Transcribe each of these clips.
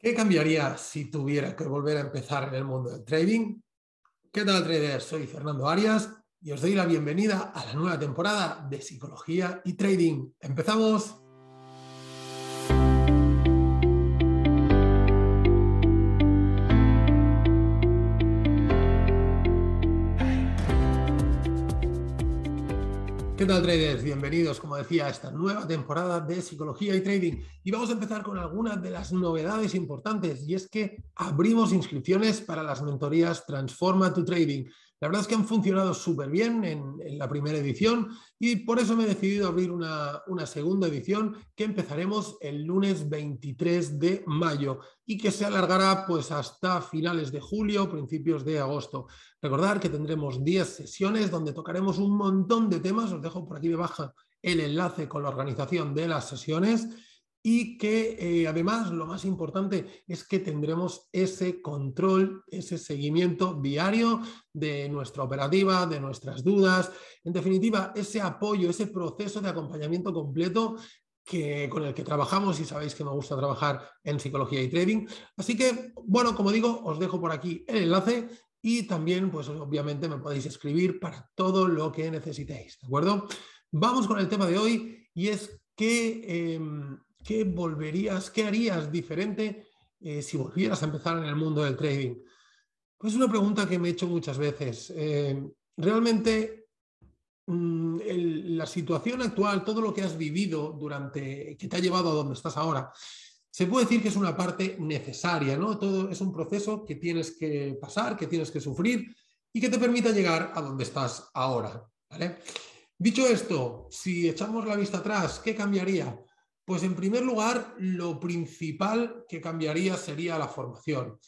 ¿Qué cambiaría si tuviera que volver a empezar en el mundo del trading? ¿Qué tal traders? Soy Fernando Arias y os doy la bienvenida a la nueva temporada de Psicología y Trading. ¡Empezamos! Tal traders? Bienvenidos, como decía, a esta nueva temporada de Psicología y Trading. Y vamos a empezar con algunas de las novedades importantes y es que abrimos inscripciones para las mentorías Transforma tu Trading. La verdad es que han funcionado súper bien en, la primera edición y por eso me he decidido abrir una, segunda edición que empezaremos el lunes 23 de mayo y que se alargará pues hasta finales de julio, principios de agosto. Recordar que tendremos 10 sesiones donde tocaremos un montón de temas. Os dejo por aquí debajo el enlace con la organización de las sesiones y que eh, además lo más importante es que tendremos ese control, ese seguimiento diario de nuestra operativa, de nuestras dudas, en definitiva, ese apoyo, ese proceso de acompañamiento completo que, con el que trabajamos y sabéis que me gusta trabajar en psicología y trading. Así que, bueno, como digo, os dejo por aquí el enlace y también, pues obviamente me podéis escribir para todo lo que necesitéis, ¿de acuerdo? Vamos con el tema de hoy y es que... Em, ¿qué volverías, qué harías diferente eh, si volvieras a empezar en el mundo del trading? Pues una pregunta que me he hecho muchas veces. Eh, realmente, mm, la situación actual, todo lo que has vivido durante, que te ha llevado a donde estás ahora, se puede decir que es una parte necesaria, ¿no? Todo es un proceso que tienes que pasar, que tienes que sufrir y que te permita llegar a donde estás ahora, Dicho esto, si echamos la vista atrás, ¿qué cambiaría? Pues en primer lugar, lo principal que cambiaría sería la formación.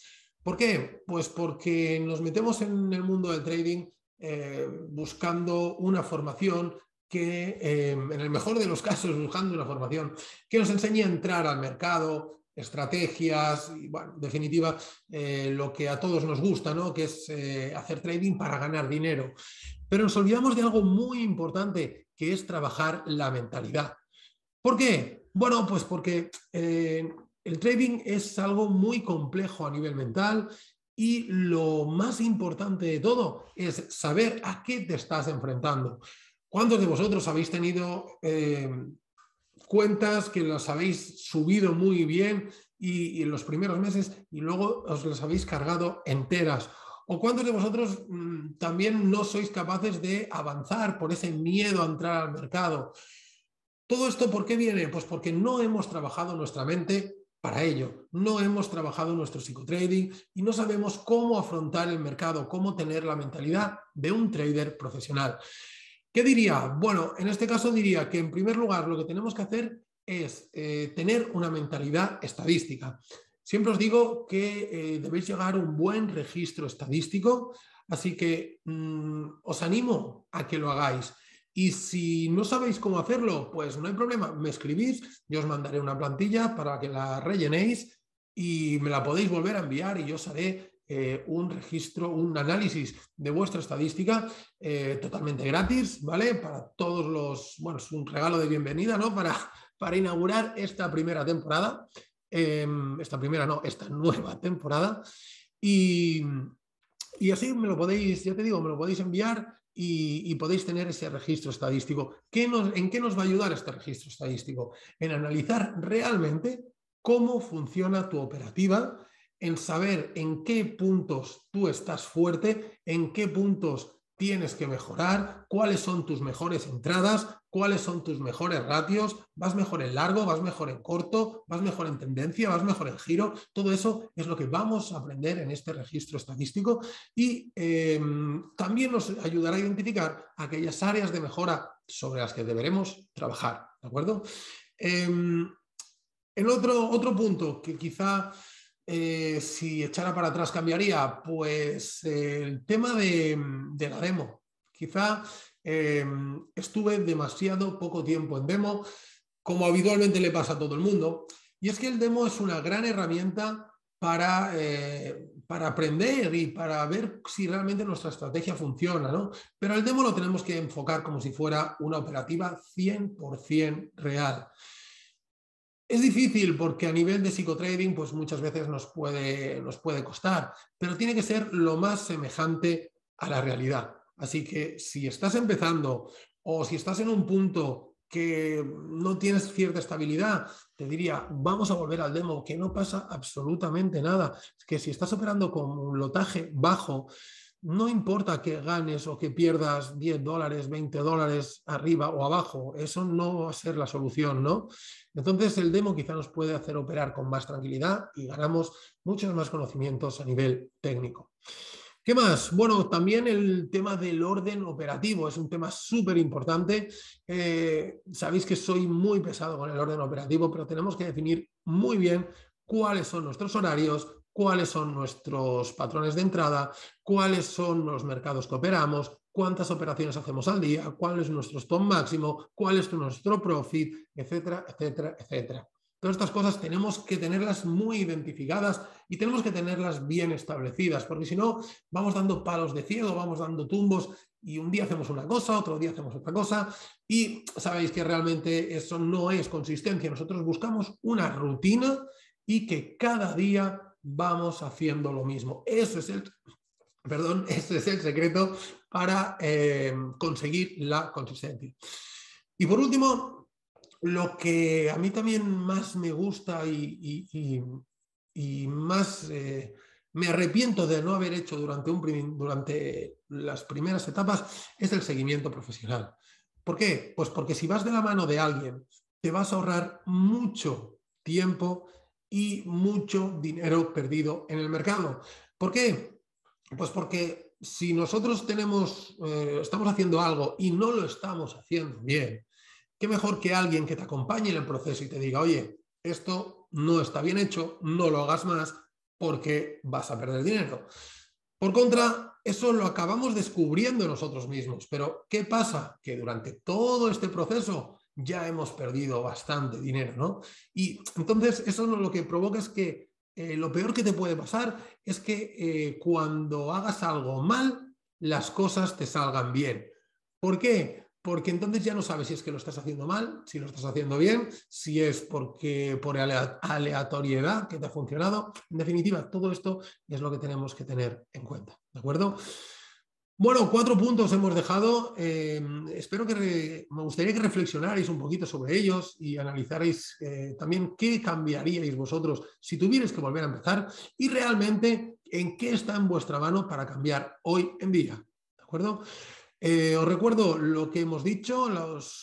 ¿Por qué? Pues porque nos metemos en el mundo del trading eh, buscando una formación que, eh, en el mejor de los casos, buscando una formación que nos enseñe a entrar al mercado, estrategias y, bueno, en definitiva, eh, lo que a todos nos gusta, ¿no? que es hacer trading para ganar dinero. Pero nos olvidamos de algo muy importante, que es trabajar la mentalidad. ¿Por qué? Bueno, pues porque eh, el trading es algo muy complejo a nivel mental y lo más importante de todo es saber a qué te estás enfrentando. ¿Cuántos de vosotros habéis tenido eh, cuentas que las habéis subido muy bien y, en los primeros meses y luego os las habéis cargado enteras? ¿O cuántos de vosotros mm, también no sois capaces de avanzar por ese miedo a entrar al mercado? ¿Todo esto por qué viene? Pues porque no hemos trabajado nuestra mente para ello. No hemos trabajado nuestro psicotrading y no sabemos cómo afrontar el mercado, cómo tener la mentalidad de un trader profesional. ¿Qué diría? Bueno, en este caso diría que en primer lugar lo que tenemos que hacer es eh, tener una mentalidad estadística. Siempre os digo que eh, debéis llegar a un buen registro estadístico, así que mm, os animo a que lo hagáis. Y si no sabéis cómo hacerlo, pues no hay problema, me escribís, yo os mandaré una plantilla para que la rellenéis y me la podéis volver a enviar y yo os haré eh, un registro, un análisis de vuestra estadística eh, totalmente gratis, ¿vale? Para todos los, bueno, es un regalo de bienvenida, ¿no? Para, para inaugurar esta primera temporada, em, esta primera, no, esta nueva temporada. Y, y así me lo podéis, ya te digo, me lo podéis enviar y, podéis tener ese registro estadístico. ¿En qué nos va a ayudar este registro estadístico? En analizar realmente cómo funciona tu operativa, en saber en qué puntos tú estás fuerte, en qué puntos tienes que mejorar, cuáles son tus mejores entradas, cuáles son tus mejores ratios, vas mejor en largo, vas mejor en corto, vas mejor en tendencia, vas mejor en giro. Todo eso es lo que vamos a aprender en este registro estadístico y em, también nos ayudará a identificar aquellas áreas de mejora sobre las que deberemos trabajar. ¿De acuerdo? Em, en otro, otro punto que quizá eh, si echara para atrás cambiaría? Pues el tema de, la demo. Quizá eh, estuve demasiado poco tiempo en demo, como habitualmente le pasa a todo el mundo. Y es que el demo es una gran herramienta para, eh, para aprender y para ver si realmente nuestra estrategia funciona, ¿no? Pero el demo lo tenemos que enfocar como si fuera una operativa 100% real. Es difícil porque a nivel de psicotrading, pues muchas veces nos puede, nos puede costar, pero tiene que ser lo más semejante a la realidad. Así que si estás empezando o si estás en un punto que no tienes cierta estabilidad, te diría, vamos a volver al demo, que no pasa absolutamente nada. Que si estás operando con un lotaje bajo, no importa que ganes o que pierdas 10 dólares, 20 dólares arriba o abajo, eso no va a ser la solución, ¿no? Entonces el demo quizá nos puede hacer operar con más tranquilidad y ganamos muchos más conocimientos a nivel técnico. ¿Qué más? Bueno, también el tema del orden operativo es un tema súper importante. Eh, sabéis que soy muy pesado con el orden operativo, pero tenemos que definir muy bien cuáles son nuestros horarios, cuáles son nuestros patrones de entrada, cuáles son los mercados que operamos, cuántas operaciones hacemos al día, cuál es nuestro stop máximo, cuál es nuestro profit, etcétera, etcétera, etcétera. Todas estas cosas tenemos que tenerlas muy identificadas y tenemos que tenerlas bien establecidas, porque si no, vamos dando palos de cielo, vamos dando tumbos y un día hacemos una cosa, otro día hacemos otra cosa y sabéis que realmente eso no es consistencia. Nosotros buscamos una rutina y que cada día vamos haciendo lo mismo. Eso es el, perdón, ese es el secreto para eh, conseguir la consistencia. Y por último, lo que a mí también más me gusta y, más eh, me arrepiento de no haber hecho durante, un, durante las primeras etapas es el seguimiento profesional. ¿Por qué? Pues porque si vas de la mano de alguien, te vas a ahorrar mucho tiempo y mucho dinero perdido en el mercado. ¿Por qué? Pues porque si nosotros tenemos, eh, estamos haciendo algo y no lo estamos haciendo bien, qué mejor que alguien que te acompañe en el proceso y te diga, oye, esto no está bien hecho, no lo hagas más porque vas a perder dinero. Por contra, eso lo acabamos descubriendo nosotros mismos, pero ¿qué pasa? Que durante todo este proceso ya hemos perdido bastante dinero, ¿no? Y entonces eso lo que provoca es que eh, lo peor que te puede pasar es que eh, cuando hagas algo mal, las cosas te salgan bien. ¿Por qué? porque entonces ya no sabes si es que lo estás haciendo mal, si lo estás haciendo bien, si es porque por aleatoriedad que te ha funcionado. En definitiva, todo esto es lo que tenemos que tener en cuenta. ¿De acuerdo? Bueno, cuatro puntos hemos dejado. Eh, espero que me gustaría que reflexionarais un poquito sobre ellos y analizarais eh, también qué cambiaríais vosotros si tuvierais que volver a empezar y realmente en qué está en vuestra mano para cambiar hoy en día. ¿De acuerdo? Eh, os recuerdo lo que hemos dicho,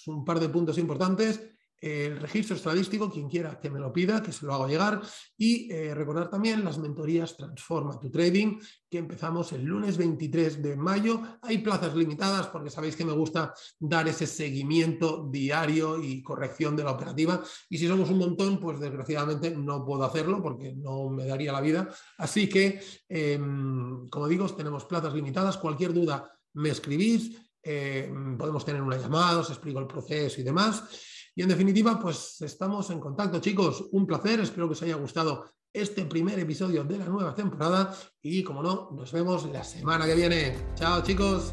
un par de puntos importantes. El registro estadístico, quien quiera que me lo pida, que se lo hago llegar. Y eh, recordar también las mentorías Transforma tu Trading, que empezamos el lunes 23 de mayo. Hay plazas limitadas porque sabéis que me gusta dar ese seguimiento diario y corrección de la operativa. Y si somos un montón, pues desgraciadamente no puedo hacerlo porque no me daría la vida. Así que, em, como digo, tenemos plazas limitadas. Cualquier duda me escribís, eh, podemos tener una llamada, os explico el proceso y demás. Y en definitiva, pues estamos en contacto, chicos. Un placer, espero que os haya gustado este primer episodio de la nueva temporada y, como no, nos vemos la semana que viene. Chao, chicos.